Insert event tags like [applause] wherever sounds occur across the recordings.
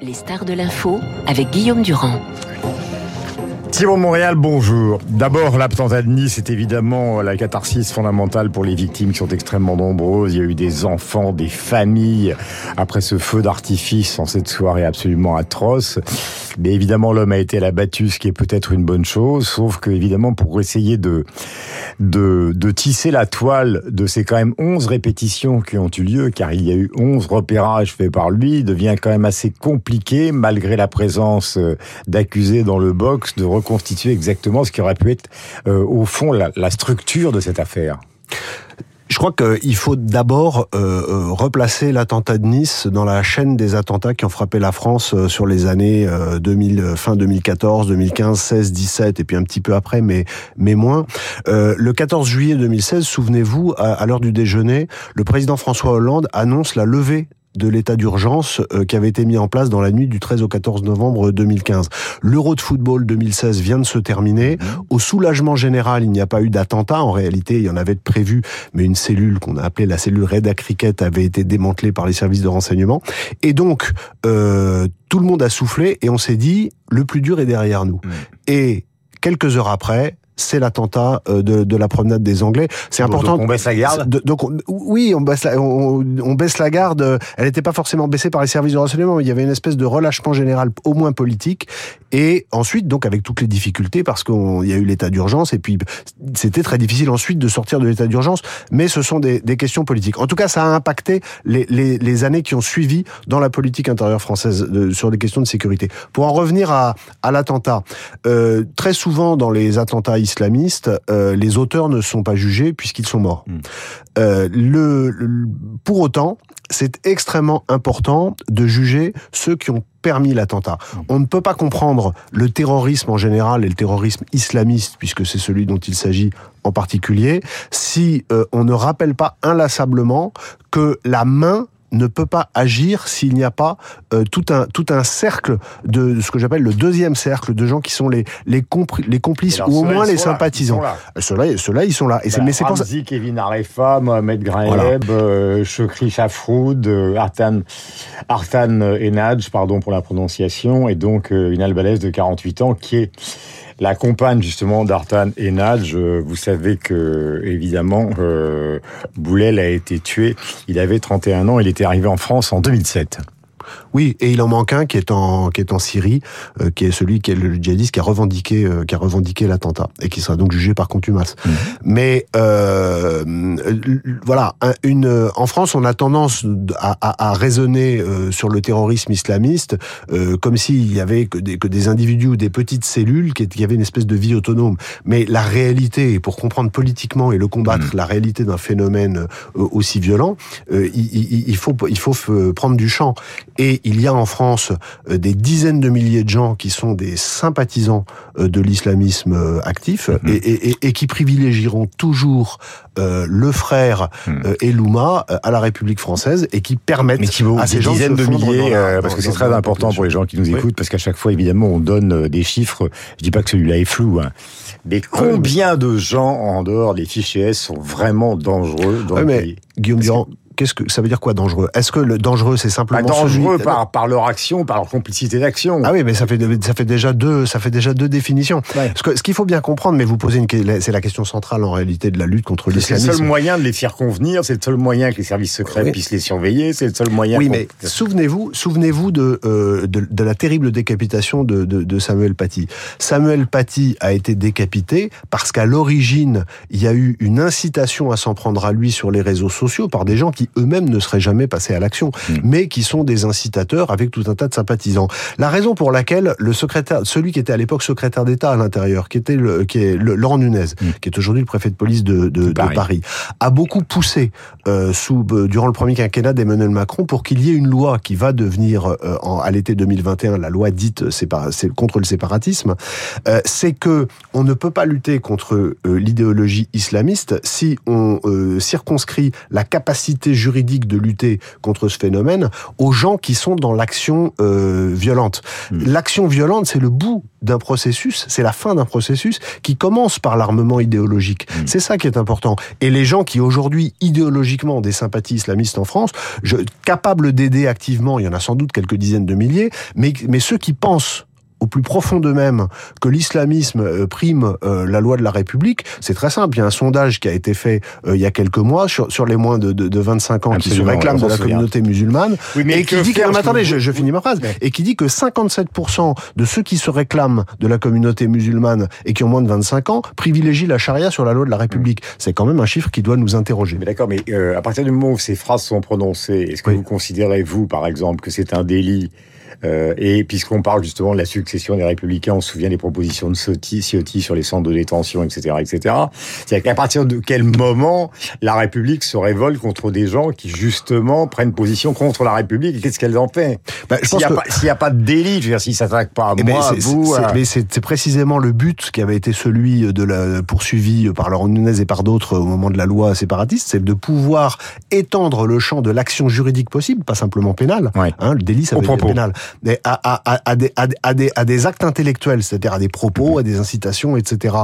Les stars de l'info avec Guillaume Durand. Thibault Montréal, bonjour. D'abord, l'attentat de Nice évidemment la catharsis fondamentale pour les victimes qui sont extrêmement nombreuses. Il y a eu des enfants, des familles après ce feu d'artifice en cette soirée absolument atroce. Mais évidemment, l'homme a été battue, ce qui est peut-être une bonne chose. Sauf que, évidemment, pour essayer de, de, tisser la toile de ces quand même 11 répétitions qui ont eu lieu, car il y a eu 11 repérages faits par lui, devient quand même assez compliqué, malgré la présence euh, d'accusés dans le box, de reconstituer exactement ce qui aurait pu être, euh, au fond, la structure de cette affaire. Je crois qu'il faut d'abord euh, euh, replacer l'attentat de Nice dans la chaîne des attentats qui ont frappé la France euh, sur les années 2000, fin 2014, 2015, 16, 17 et puis un petit peu après, mais mais moins. le 14 juillet 2016, souvenez-vous, à, à l'heure du déjeuner, le président François Hollande annonce la levée de l'état d'urgence euh, qui avait été mis en place dans la nuit du 13 au 14 novembre 2015. L'Euro de football 2016 vient de se terminer. Mhm. Au soulagement général, il n'y a pas eu d'attentat. En réalité, il y en avait de prévu, mais une cellule qu'on a appelée la cellule Reda Cricket avait été démantelée par les services de renseignement. Et donc, euh, tout le monde a soufflé et on s'est dit, le plus dur est derrière nous. Et quelques heures après, c'est l'attentat euh, de, de, la promenade des Anglais. C'est important. Donc on baisse la garde. donc oui, on baisse la, on, on baisse la garde. Elle n'était pas forcément baissée par les services de renseignement, mais il y avait une espèce de relâchement général, au moins politique. Et ensuite, donc avec toutes les difficultés, parce qu'il y a eu l'état d'urgence, et puis c'était très difficile ensuite de sortir de l'état d'urgence. Mais ce sont des, des, questions politiques. En tout cas, ça a impacté les, les, les années qui ont suivi dans la politique intérieure française de, sur les questions de sécurité. Pour en revenir à, à l'attentat, euh, très souvent dans les attentats islamistes, euh, les auteurs ne sont pas jugés puisqu'ils sont morts. Mmh. Euh, le, le, pour autant, c'est extrêmement important de juger ceux qui ont permis l'attentat. Mmh. On ne peut pas comprendre le terrorisme en général et le terrorisme islamiste, puisque c'est celui dont il s'agit en particulier, si euh, on ne rappelle pas inlassablement que la main ne peut pas agir s'il n'y a pas euh, tout un tout un cercle de ce que j'appelle le deuxième cercle de gens qui sont les les, les complices ou au moins les sympathisants. Ceux-là, ceux-là, ils sont là. Et c'est mais c'est pour ça. Kevin Arefa, Mohamed Graeb, voilà. euh, Chokri Shafroud, euh, Artan Artan Enadj, pardon pour la prononciation, et donc euh, une albalaise de 48 ans qui est la compagne justement d'Artan et Nadj, vous savez que évidemment euh, Boulel a été tué. Il avait 31 ans. Il était arrivé en France en 2007. Oui, et il en manque un qui est en qui est en Syrie, euh, qui est celui qui est le djihadiste qui a revendiqué euh, qui a revendiqué l'attentat et qui sera donc jugé par contumace. Mmh. Mais euh, voilà, une en France, on a tendance à, à, à raisonner euh, sur le terrorisme islamiste comme s'il y avait que des, que des individus ou des petites cellules qui, qui avaient une espèce de vie autonome. Mais la réalité, pour comprendre politiquement et le combattre, mmh. la réalité d'un phénomène aussi violent, il, il, il, faut il faut prendre du champ. Et il y a en France euh, des dizaines de milliers de gens qui sont des sympathisants euh, de l'islamisme euh, actif mmh. et, et, et, qui privilégieront toujours le frère mmh. Elouma à la République française et qui permettent Mais qui à ces gens dizaines de, de milliers, dans, parce que c'est très important pour les gens qui nous écoutent, oui. parce qu'à chaque fois, évidemment, on donne des chiffres. Je dis pas que celui-là est flou, hein. mais combien de gens en dehors des fichiers S sont vraiment dangereux dans ouais, le pays? Guillaume Durand, qu'est-ce que ça veut dire quoi dangereux? Est-ce que le dangereux c'est simplement bah, dangereux celui... par par leur action, par leur complicité d'action Ah oui, mais ça fait ça fait déjà deux ça fait déjà deux définitions. Ouais. Ce, que, ce qu'il faut bien comprendre, mais vous posez une c'est la question centrale en réalité de la lutte contre l'islamisme. C'est le seul moyen de les faire convenir, c'est le seul moyen que les services secrets oui. puissent les surveiller, c'est le seul moyen. Oui, mais souvenez-vous souvenez-vous de, euh, de, de la terrible décapitation de, de, de Samuel Paty. Samuel Paty a été décapité parce qu'à l'origine il y a eu une incitation à s'en prendre à lui sur les réseaux sociaux par des gens qui eux-mêmes ne seraient jamais passés à l'action, mmh. mais qui sont des incitateurs avec tout un tas de sympathisants. La raison pour laquelle le secrétaire, celui qui était à l'époque secrétaire d'État à l'intérieur, qui était le, qui est le, Laurent Nunez, mmh. qui est aujourd'hui le préfet de police de, de, de, Paris. de Paris. a beaucoup poussé euh, sous euh, durant le premier quinquennat d'Emmanuel Macron pour qu'il y ait une loi qui va devenir euh, en, à l'été 2021 la loi dite contre le séparatisme. C'est que on ne peut pas lutter contre l'idéologie islamiste si on circonscrit la capacité juridique de lutter contre ce phénomène aux gens qui sont dans l'action euh, violente. Hmm. L'action violente, c'est le bout d'un processus, c'est la fin d'un processus qui commence par l'armement idéologique. Hmm. C'est ça qui est important. Et les gens qui aujourd'hui idéologiquement ont des sympathies islamistes en France, je, capables d'aider activement, il y en a sans doute quelques dizaines de milliers, mais, mais ceux qui pensent au plus profond d'eux-mêmes que l'islamisme euh, prime euh, la loi de la République, c'est très simple. Il y a un sondage qui a été fait euh, il y a quelques mois sur, sur les moins de, de, de 25 ans qui se réclament de la communauté musulmane et qui dit que, attendez, je, je, finis ma phrase, et qui dit que 57% de ceux qui se réclament de la communauté musulmane et qui ont moins de 25 ans privilégient la charia sur la loi de la République. Mm. C'est quand même un chiffre qui doit nous interroger. Mais d'accord, mais à partir du moment où ces phrases sont prononcées, est-ce que vous considérez, vous, par exemple, que c'est un délit euh, et puisqu'on parle justement de la succession des républicains, on se souvient des propositions de Ciotti, Ciotti sur les centres de détention, etc., etc. C'est-à-dire qu'à partir de quel moment la République se révolte contre des gens qui justement prennent position contre la République? Et qu'est-ce qu'elle en fait bah, S'il n'y a, que... a, pas de délit, je veux dire, s'ils s'attaquent pas à eh ben, moi, à vous, mais c'est précisément le but qui avait été celui de la poursuivi par Laurent Nunez et par d'autres au moment de la loi séparatiste, c'est de pouvoir étendre le champ de l'action juridique possible, pas simplement pénale. Hein, le délit, ça veut dire pénal à, à, à, des, à, des, à des actes intellectuels, c'est-à-dire à des propos, à des incitations, etc.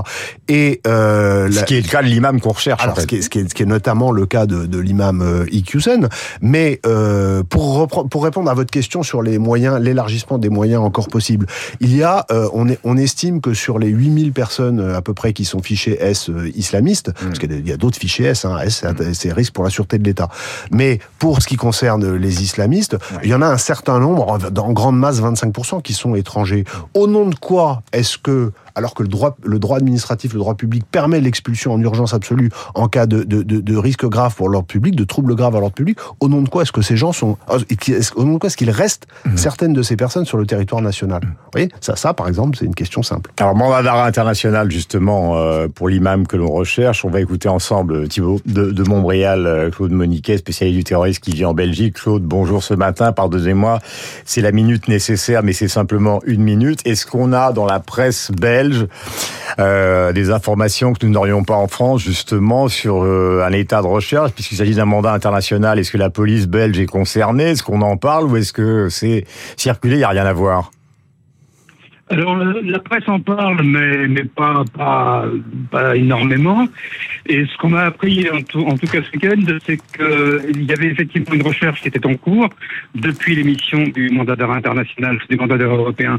Et euh, ce qui est le cas de l'imam qu'on recherche. Alors, ce, qui est, ce, qui est, ce, qui est, notamment le cas de, de l'imam euh, Iqiyoussen. Mais euh, pour, pour répondre à votre question sur les moyens, l'élargissement des moyens encore possibles, il y a, euh, on, est, on estime que sur les 8000 personnes à peu près qui sont fichées S islamistes, mm. parce qu'il y a d'autres fichiers S, hein, S c'est risque pour la sûreté de l'État. Mais pour ce qui concerne les islamistes, il y en a un certain nombre, dans grande masse 25% qui sont étrangers. Au nom de quoi est-ce que alors que le droit, le droit administratif, le droit public permet l'expulsion en urgence absolue en cas de, de, de, de risque grave pour l'ordre public, de troubles graves à l'ordre public. Au nom de quoi est-ce que ces gens sont, au nom de quoi est-ce qu'il reste mmh. certaines de ces personnes sur le territoire national? Mmh. Vous voyez, ça, ça, par exemple, c'est une question simple. Alors, mandat d'arrêt international, justement, euh, pour l'imam que l'on recherche, on va écouter ensemble Thibault de, de Montréal, euh, Claude Moniquet, spécialiste du terrorisme qui vit en Belgique. Claude, bonjour ce matin, pardonnez-moi, c'est la minute nécessaire, mais c'est simplement une minute. Est-ce qu'on a dans la presse belge euh, des informations que nous n'aurions pas en France justement sur euh, un état de recherche puisqu'il s'agit d'un mandat international. Est-ce que la police belge est concernée? Est-ce qu'on en parle? Ou est-ce que c'est circulé? Il n'y a rien à voir. Alors la presse en parle, mais, mais pas, pas, pas énormément. Et ce qu'on a appris en tout, cas ce week-end, c'est qu'il y avait effectivement une recherche qui était en cours depuis l'émission du mandat d'arrêt international, du mandat d'arrêt européen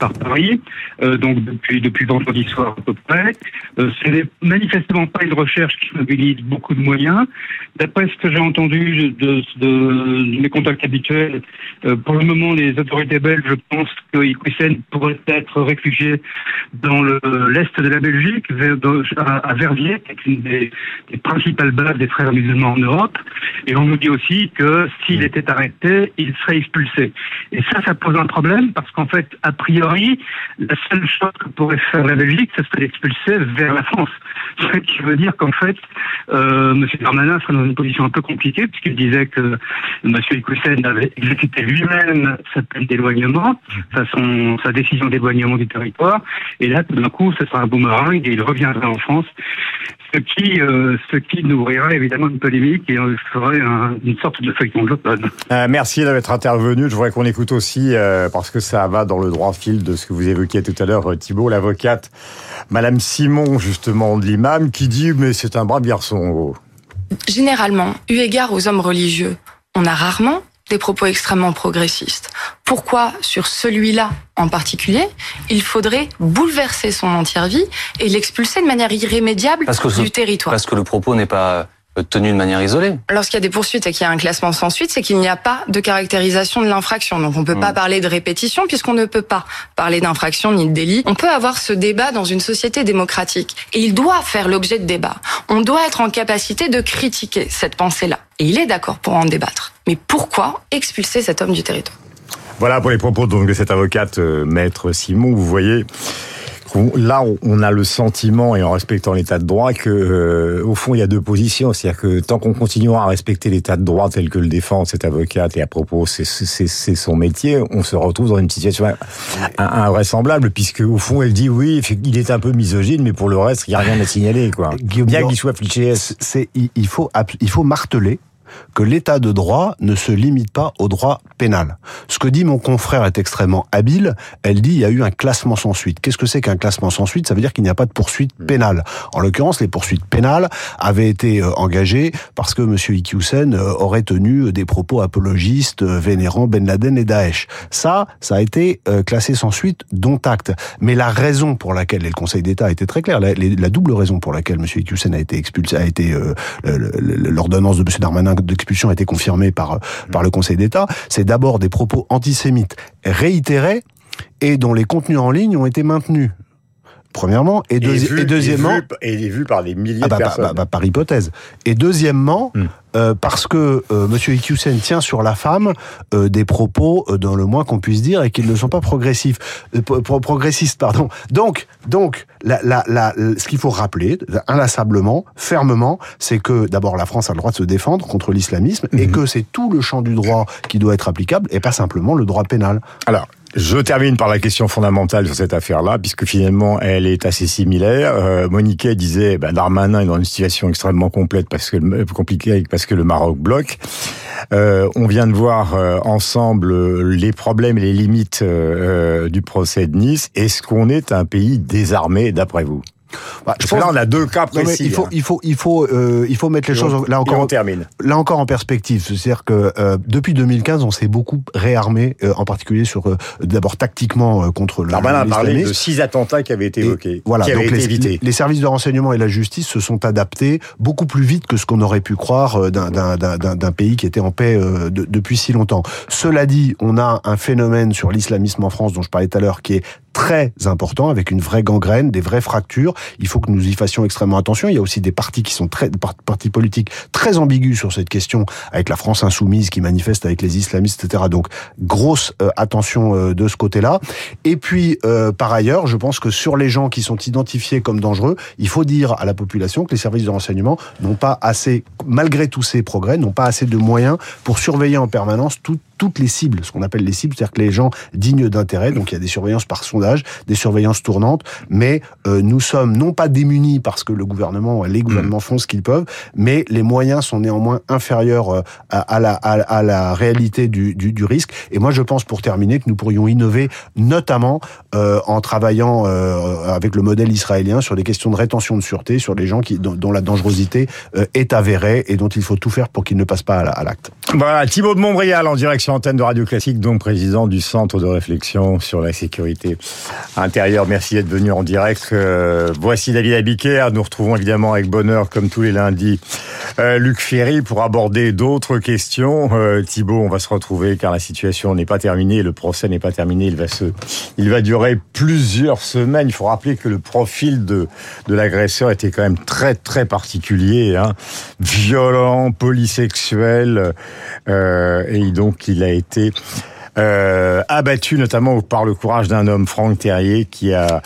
par Paris, euh, donc depuis, depuis vendredi soir à peu près. Euh, ce n'est manifestement pas une recherche qui mobilise beaucoup de moyens. D'après ce que j'ai entendu de, de, mes contacts habituels, euh, pour le moment les autorités belges pensent que Iqwisen pourrait être réfugié dans l'est de la Belgique, à, Verviers, qui est une des, principales bases des frères musulmans en Europe. Et on nous dit aussi que s'il mm. était arrêté, il serait expulsé. Et ça, ça pose un problème parce qu'en fait, a priori, la seule chose que pourrait faire la Belgique, ce serait d'expulser vers la France. [laughs] Ce qui veut dire qu'en fait, euh, M. Darmanin serait dans une position un peu compliquée puisqu'il disait que M. Iqoussen avait exécuté lui-même sa peine d'éloignement, sa, sa décision d'éloignement du territoire. Et là, tout d'un coup, ce sera un boomerang et il reviendra en France ce qui, euh, ce qui nourrirait évidemment une polémique et ferait un, une sorte de feuilleton de l'automne. Euh, merci d'être intervenu. Je voudrais qu'on écoute aussi, euh, parce que ça va dans le droit fil de ce que vous évoquiez tout à l'heure, euh, Thibault, l'avocate, Madame Simon, justement, de l'imam, qui dit, mais c'est un brave garçon. Généralement, eu égard aux hommes religieux, on a rarement des propos extrêmement progressistes. Pourquoi sur celui-là en particulier, il faudrait bouleverser son entière vie et l'expulser de manière irrémédiable du territoire? Parce que le propos n'est pas tenu de manière isolée. Lorsqu'il y a des poursuites et qu'il y a un classement sans suite, c'est qu'il n'y a pas de caractérisation de l'infraction. Donc on ne peut pas mmh. parler de répétition puisqu'on ne peut pas parler d'infraction ni de délit. On peut avoir ce débat dans une société démocratique et il doit faire l'objet de débat. On doit être en capacité de critiquer cette pensée-là. Et il est d'accord pour en débattre. Mais pourquoi expulser cet homme du territoire? Voilà pour les propos donc, de cette avocate, euh, maître Simon. Vous voyez, là, on a le sentiment, et en respectant l'état de droit, que euh, au fond, il y a deux positions. C'est-à-dire que tant qu'on continuera à respecter l'état de droit tel que le défend cette avocate, et à propos, c'est son métier, on se retrouve dans une situation invraisemblable, puisque au fond, elle dit oui, il est un peu misogyne, mais pour le reste, il n'y a rien à signaler. Quoi. Bien qu'il soit fliché. C'est, il faut, il faut marteler que l'état de droit ne se limite pas au droit pénal. Ce que dit mon confrère est extrêmement habile. Elle dit il y a eu un classement sans suite. Qu'est-ce que c'est qu'un classement sans suite? Ça veut dire qu'il n'y a pas de poursuite mmh. pénale. En l'occurrence, les poursuites pénales avaient été euh, engagées parce que M. Iqiyoussen euh, aurait tenu des propos apologistes euh, vénérant Ben Laden et Daesh. Ça, ça a été classé sans suite, dont acte. Mais la raison pour laquelle, et le Conseil d'État a été très clair, la, double raison pour laquelle M. Iqiyoussen a été expulsé, a été l'ordonnance de M. Darmanin d'expulsion a été confirmée par par le Conseil d'État, c'est d'abord des propos antisémites réitérés et dont les contenus en ligne ont été maintenus. Premièrement, et, deuxièmement, et vu, vu, par des milliers ah bah, de bah, personnes. Bah, par hypothèse. Et deuxièmement, hmm. euh, parce que euh, Monsieur tient sur la femme euh, des propos, euh, dans le moins qu'on puisse dire, et qu'ils ne sont pas progressifs, progressistes, pardon. Donc, donc, la, la, la, ce qu'il faut rappeler, inlassablement, fermement, c'est que d'abord la France a le droit de se défendre contre l'islamisme, et hmm. que c'est tout le champ du droit qui doit être applicable, et pas simplement le droit pénal. Alors, je termine par la question fondamentale sur cette affaire-là, puisque finalement elle est assez similaire. Euh, Moniquet disait, ben, Darmanin est dans une situation extrêmement complète parce que euh, compliquée parce que le Maroc bloque. Euh, on vient de voir euh, ensemble les problèmes et les limites du procès de Nice. Est-ce qu'on est un pays désarmé d'après vous? Bah, je pense, là, on a deux cas précis. il faut, hein. il faut, il faut, euh, il faut mettre les choses là encore. termine. Là encore en perspective, c'est-à-dire que euh, depuis 2015, on s'est beaucoup réarmé, euh, en particulier sur euh, d'abord tactiquement euh, contre le. Darmanin a parlé de six attentats qui avaient été évoqués, voilà, qui donc été les, évités. les services de renseignement et la justice se sont adaptés beaucoup plus vite que ce qu'on aurait pu croire d'un pays qui était en paix de, depuis si longtemps. Cela dit, on a un phénomène sur l'islamisme en France dont je parlais tout à l'heure qui est très important, avec une vraie gangrène, des vraies fractures. Il faut que nous y fassions extrêmement attention. Il y a aussi des partis qui sont très, partis politiques très ambigus sur cette question, avec la France insoumise qui manifeste avec les islamistes, etc. Donc, grosse euh, attention euh, de ce côté-là. Et puis, euh, par ailleurs, je pense que sur les gens qui sont identifiés comme dangereux, il faut dire à la population que les services de renseignement n'ont pas assez, malgré tous ces progrès, n'ont pas assez de moyens pour surveiller en permanence tout, toutes les cibles, ce qu'on appelle les cibles, c'est-à-dire que les gens dignes d'intérêt, donc il y a des surveillances par sondage, des surveillances tournantes, mais euh, nous sommes non pas démunis parce que le gouvernement, les gouvernements mm. font ce qu'ils peuvent, mais les moyens sont néanmoins inférieurs euh, à, la, à, la réalité du, du, du, risque. Et moi, je pense, pour terminer, que nous pourrions innover, notamment euh, en travaillant euh, avec le modèle israélien sur des questions de rétention de sûreté, sur les gens qui, dont, dont la dangerosité euh, est avérée et dont il faut tout faire pour qu'ils ne passent pas à l'acte. Voilà, Thibault de Montbrial en direction antenne de Radio Classique, donc président du Centre de réflexion sur la sécurité intérieure. Merci d'être venu en direct. Euh, voici David Abiker. Nous retrouvons évidemment avec bonheur, comme tous les lundis, euh, Luc Ferry pour aborder d'autres questions. Euh, Thibault, on va se retrouver car la situation n'est pas terminée, le procès n'est pas terminé. Il va se, il va durer plusieurs semaines. Il faut rappeler que le profil de de l'agresseur était quand même très très particulier, hein. violent, polysexuel, euh, et donc il il a été euh, abattu notamment par le courage d'un homme, Franck Terrier, qui a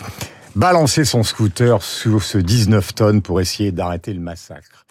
balancé son scooter sur ce 19 tonnes pour essayer d'arrêter le massacre.